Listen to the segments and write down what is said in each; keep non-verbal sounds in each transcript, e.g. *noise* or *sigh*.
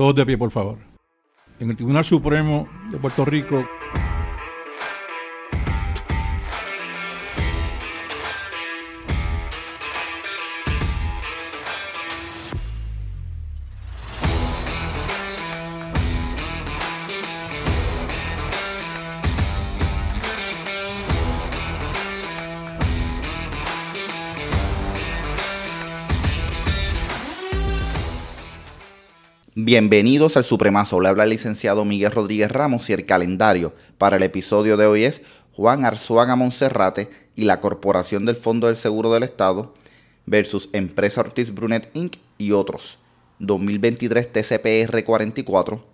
Todos de pie, por favor. En el Tribunal Supremo de Puerto Rico Bienvenidos al Supremazo. Le habla el licenciado Miguel Rodríguez Ramos y el calendario para el episodio de hoy es Juan Arzuaga Monserrate y la Corporación del Fondo del Seguro del Estado versus Empresa Ortiz Brunet Inc. y otros. 2023 TCPR 44.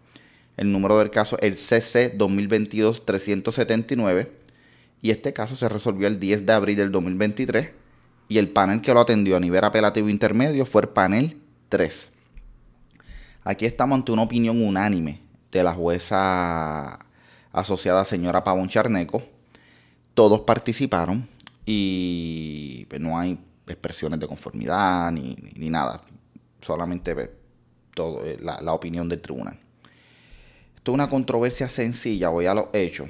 El número del caso el CC 2022 379 y este caso se resolvió el 10 de abril del 2023 y el panel que lo atendió a nivel apelativo intermedio fue el panel 3. Aquí estamos ante una opinión unánime de la jueza asociada señora Pavón Charneco. Todos participaron y pues, no hay expresiones de conformidad ni, nada. Solamente pues, todo, eh, la, opinión del tribunal. Esto es una controversia sencilla, voy a los hechos.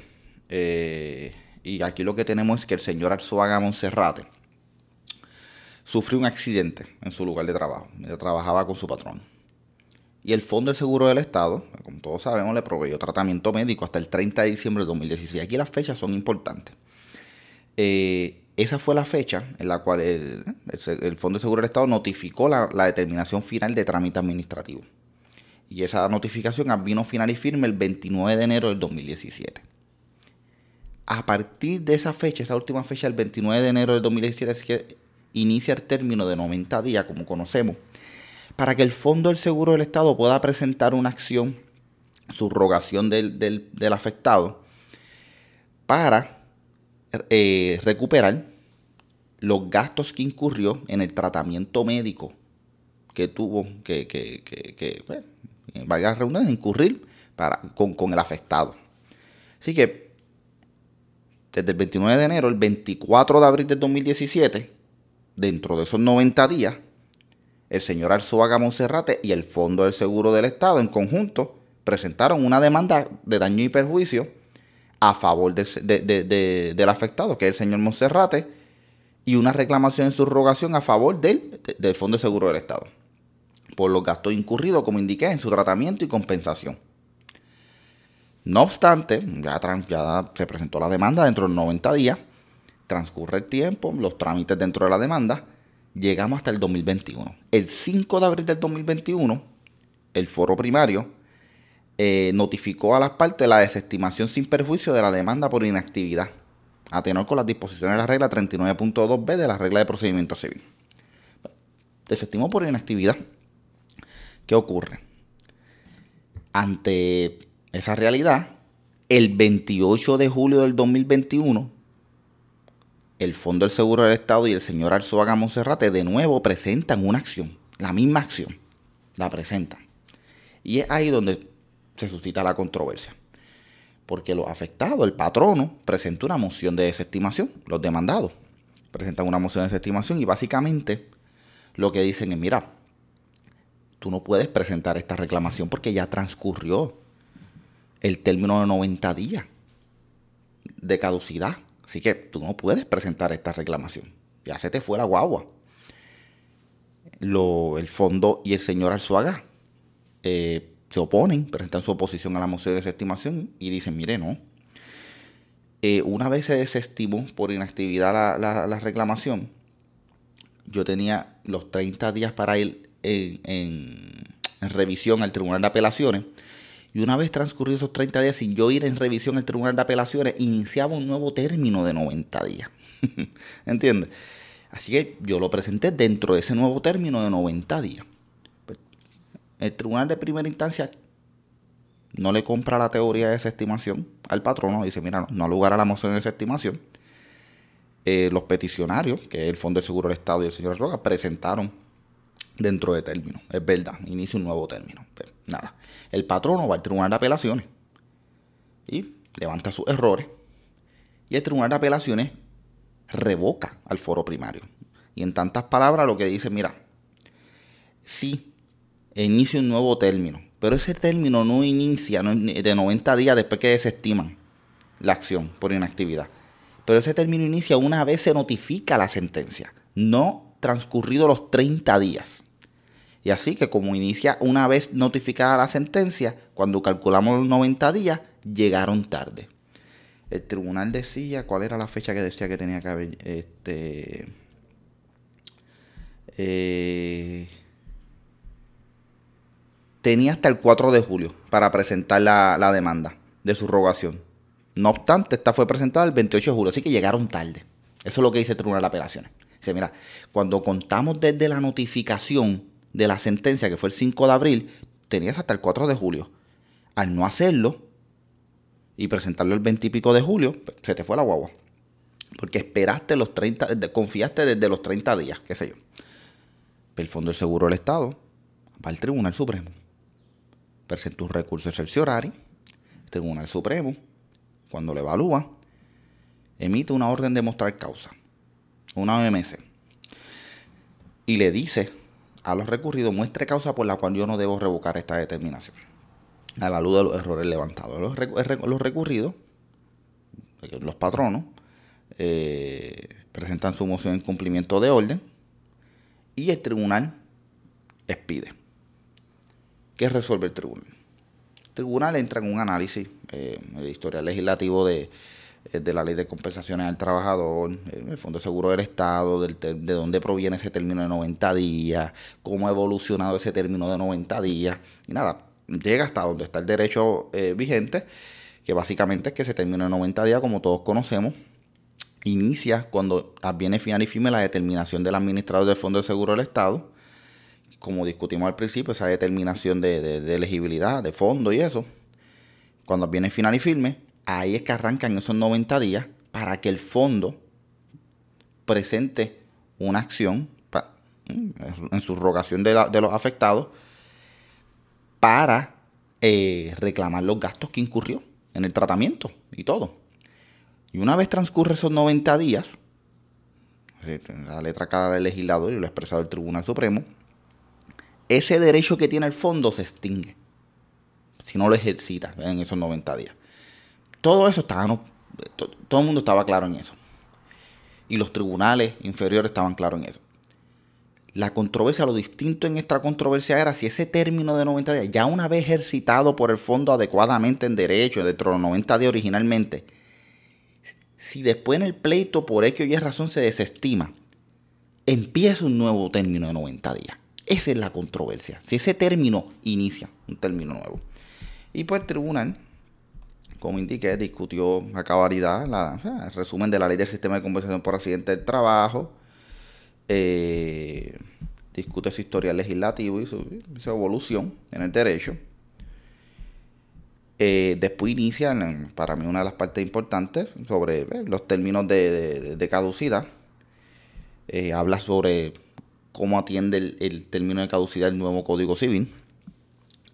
Eh, y aquí lo que tenemos es que el señor Arzuaga Monserrate sufrió un accidente en su lugar de trabajo. Ella trabajaba con su patrón y el Fondo del Seguro del Estado, como todos sabemos, le proveyó tratamiento médico hasta el 30 de diciembre de 2016. Aquí las fechas son importantes. Eh, esa fue la fecha en la cual el, Fondo de Seguro del Estado notificó la, determinación final de trámite administrativo. Y esa notificación vino final y firme el 29 de enero del 2017. A partir de esa fecha, esa última fecha, el 29 de enero del 2017, es que inicia el término de 90 días, como conocemos, para que el Fondo del Seguro del Estado pueda presentar una acción, subrogación del, del, afectado, para eh, recuperar los gastos que incurrió en el tratamiento médico que tuvo que, que, que, que pues, valga redundancia, incurrir para, con, con el afectado. Así que, desde el 29 de enero, el 24 de abril del 2017, dentro de esos 90 días, el señor Arzuaga Monserrate y el Fondo del Seguro del Estado en conjunto presentaron una demanda de daño y perjuicio a favor del afectado, que es el señor Monserrate, y una reclamación en subrogación a favor del, del Fondo de Seguro del Estado, por los gastos incurridos, como indiqué, en su tratamiento y compensación. No obstante, ya, ya se presentó la demanda dentro de los 90 días, transcurre el tiempo, los trámites dentro de la demanda, llegamos hasta el 2021. El 5 de abril del 2021, el foro primario eh, notificó a las partes la desestimación sin perjuicio de la demanda por inactividad, a tenor con las disposiciones de la regla 39.2b de la regla de procedimiento civil. Desestimó por inactividad. ¿Qué ocurre? Ante esa realidad, el 28 de julio del 2021, el Fondo del Seguro del Estado y el señor Arzuaga Monserrate de nuevo presentan una acción, la misma acción, la presentan. Y es ahí donde se suscita la controversia. Porque los afectados, el patrono, presenta una moción de desestimación, los demandados presentan una moción de desestimación y básicamente lo que dicen es, mira, tú no puedes presentar esta reclamación porque ya transcurrió el término de 90 días de caducidad. Así que tú no puedes presentar esta reclamación. Ya se te fue la guagua. el fondo y el señor Arzuaga eh, se oponen, presentan su oposición a la moción de desestimación y dicen, mire, no. Eh, una vez se desestimó por inactividad la, reclamación, yo tenía los 30 días para ir en revisión al Tribunal de Apelaciones y una vez transcurridos esos 30 días sin yo ir en revisión al Tribunal de Apelaciones, iniciaba un nuevo término de 90 días. *laughs* ¿Entiendes? Así que yo lo presenté dentro de ese nuevo término de 90 días. Pues, el Tribunal de Primera Instancia no le compra la teoría de esa estimación al patrono. Dice, mira, no, lugar a la moción de esa estimación. Eh, los peticionarios, que es el Fondo de Seguro del Estado y el señor Roca, presentaron dentro de término. Es verdad, inicia un nuevo término. Nada. El patrono va al tribunal de apelaciones y levanta sus errores. Y el tribunal de apelaciones revoca al foro primario. Y en tantas palabras lo que dice, mira, si inicia un nuevo término Pero ese término no inicia de 90 días después que desestiman la acción por inactividad. Pero ese término inicia una vez se notifica la sentencia, no transcurrido los 30 días. Y así que como inicia una vez notificada la sentencia, cuando calculamos los 90 días, llegaron tarde. El tribunal decía, ¿cuál era la fecha que decía que tenía que haber? Este, eh, tenía hasta el 4 de julio para presentar la, la demanda de subrogación. No obstante, esta fue presentada el 28 de julio, así que llegaron tarde. Eso es lo que dice el Tribunal de Apelaciones. Dice, mira, cuando contamos desde la notificación de la sentencia, que fue el 5 de abril, tenías hasta el 4 de julio. Al no hacerlo y presentarlo el 20 y pico de julio, pues, se te fue la guagua. Porque esperaste los 30, confiaste desde los 30 días, qué sé yo. El Fondo del Seguro del Estado va al Tribunal Supremo. Presenta un recurso excepcionario. El Tribunal Supremo cuando lo evalúa, emite una orden de mostrar causa, una OMC, y le dice a los recurridos, muestre causa por la cual yo no debo revocar esta determinación, a la luz de los errores levantados. Los, recurridos, los patronos, eh, presentan su moción en cumplimiento de orden y el tribunal expide. ¿Qué resuelve el tribunal? El tribunal entra en un análisis eh, el historial legislativo de, eh, de, la ley de compensaciones al trabajador, eh, el Fondo de Seguro del Estado, de dónde proviene ese término de 90 días, cómo ha evolucionado ese término de 90 días, y nada, llega hasta donde está el derecho vigente, que básicamente es que ese término de 90 días, como todos conocemos, inicia cuando viene final y firme la determinación del administrador del Fondo de Seguro del Estado, como discutimos al principio, esa determinación de, de elegibilidad, de fondo y eso, cuando viene final y firme, ahí es que arrancan esos 90 días para que el fondo presente una acción mm, en subrogación de, de los afectados para eh, reclamar los gastos que incurrió en el tratamiento y todo. Y una vez transcurre esos 90 días, la letra clara del legislador y lo expresado el Tribunal Supremo, ese derecho que tiene el fondo se extingue si no lo ejercita en esos 90 días. Todo eso estaba, todo el mundo estaba claro en eso. Y los tribunales inferiores estaban claros en eso. La controversia, lo distinto en esta controversia era si ese término de 90 días, ya una vez ejercitado por el fondo adecuadamente en derecho, dentro de los 90 días originalmente, si después en el pleito por X o Y razón se desestima, empieza un nuevo término de 90 días. Esa es la controversia. Si ese término inicia un término nuevo. Y pues el tribunal, como indiqué, discutió a cabalidad el resumen de la ley del sistema de compensación por accidente del trabajo, eh, discute su historia legislativa y su, evolución en el derecho. Eh, después inicia, para mí, una de las partes importantes sobre eh, los términos de, caducidad. habla sobre cómo atiende el, término de caducidad el nuevo Código Civil.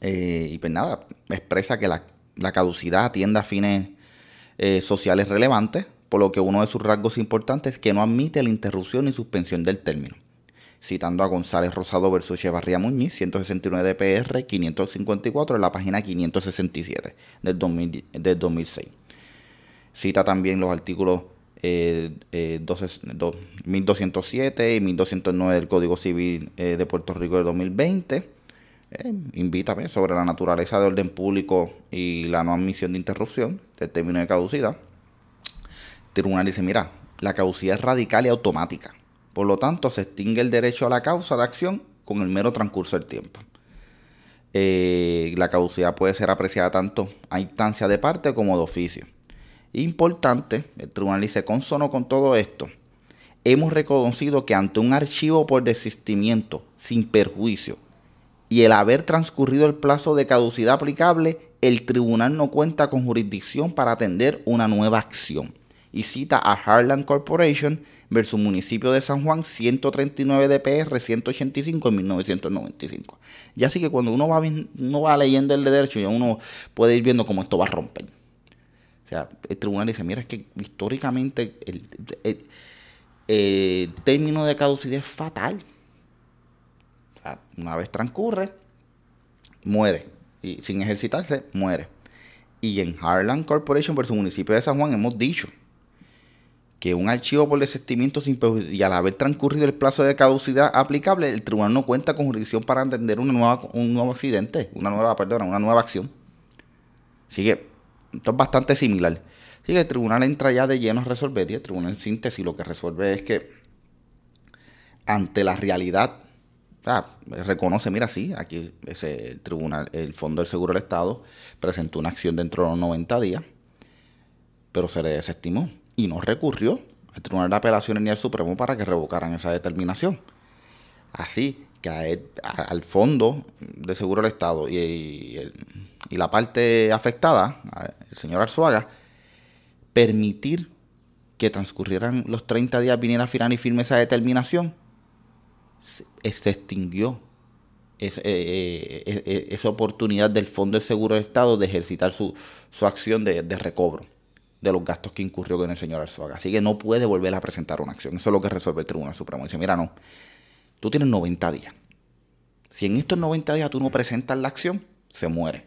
y pues nada, expresa que la, caducidad atiende a fines eh, sociales relevantes, por lo que uno de sus rasgos importantes es que no admite la interrupción ni suspensión del término. Citando a González Rosado versus Echevarría Muñiz, 169 DPR 554 en la página 567 del, 2006. Cita también los artículos 1207 eh, eh, y 1209 del Código Civil de Puerto Rico de 2020 eh, invítame sobre la naturaleza de orden público y la no admisión de interrupción del término de caducidad. El tribunal dice, mira, la caducidad es radical y automática. Por lo tanto, se extingue el derecho a la causa de acción con el mero transcurso del tiempo. Eh, la caducidad puede ser apreciada tanto a instancia de parte como de oficio. Importante, el tribunal dice, consono con todo esto, hemos reconocido que ante un archivo por desistimiento sin perjuicio y el haber transcurrido el plazo de caducidad aplicable, el tribunal no cuenta con jurisdicción para atender una nueva acción. Y cita a Harlan Corporation versus municipio de San Juan 139 DPR 185 en 1995. Ya así que cuando uno va, uno va leyendo el derecho, ya uno puede ir viendo cómo esto va a romper. O sea, el tribunal dice, mira, es que históricamente el término de caducidad es fatal una vez transcurre, muere. y sin ejercitarse, muere. Y en Harlan Corporation versus municipio de San Juan hemos dicho que un archivo por desestimiento sin y al haber transcurrido el plazo de caducidad aplicable, el tribunal no cuenta con jurisdicción para entender una nueva, un nuevo accidente, una nueva, perdona, una nueva acción. Así que esto es bastante similar. Así que el tribunal entra ya de lleno a resolver y el tribunal en síntesis lo que resuelve es que ante la realidad, reconoce, mira, sí, aquí ese, tribunal, el Fondo del Seguro del Estado presentó una acción dentro de los 90 días, pero se le desestimó y no recurrió al Tribunal de Apelaciones ni al Supremo para que revocaran esa determinación. Así que al Fondo de Seguro del Estado y, la parte afectada, el señor Arzuaga, permitir que transcurrieran los 30 días, viniera final y firme esa determinación, se, extinguió eh, eh, eh, esa oportunidad del Fondo de Seguro del Estado de ejercitar su, acción de recobro de los gastos que incurrió con el señor Arzuaga. Así que no puede volver a presentar una acción. Eso es lo que resuelve el Tribunal Supremo. Dice, mira, no, tú tienes 90 días. Si en estos 90 días tú no presentas la acción, se muere.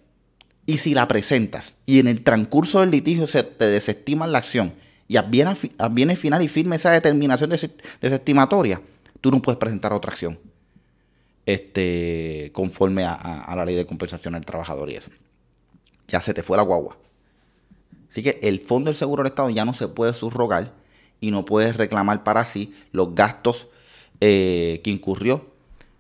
Y si la presentas y en el transcurso del litigio se te desestima la acción y viene final y firme esa determinación desestimatoria, tú no puedes presentar otra acción este, conforme a, la ley de compensación del trabajador y eso. Ya se te fue la guagua. Así que el Fondo del Seguro del Estado ya no se puede subrogar y no puede reclamar para sí los gastos eh, que incurrió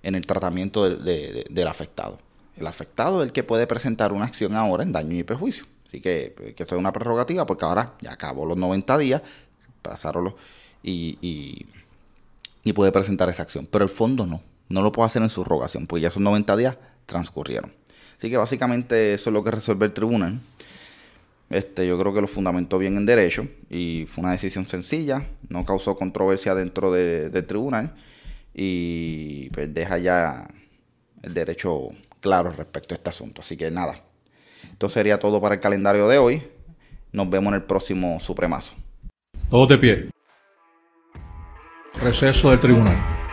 en el tratamiento del afectado. El afectado es el que puede presentar una acción ahora en daño y perjuicio. Así que, que esto es una prerrogativa porque ahora ya acabó los 90 días, pasaron los, y, puede presentar esa acción. Pero el fondo no, no lo puede hacer en subrogación, porque ya esos 90 días transcurrieron. Así que básicamente eso es lo que resuelve el tribunal. Este, yo creo que lo fundamentó bien en derecho y fue una decisión sencilla, no causó controversia dentro del tribunal y pues deja ya el derecho claro respecto a este asunto. Así que nada, esto sería todo para el calendario de hoy. Nos vemos en el próximo Supremazo. Todos de pie. Receso del tribunal.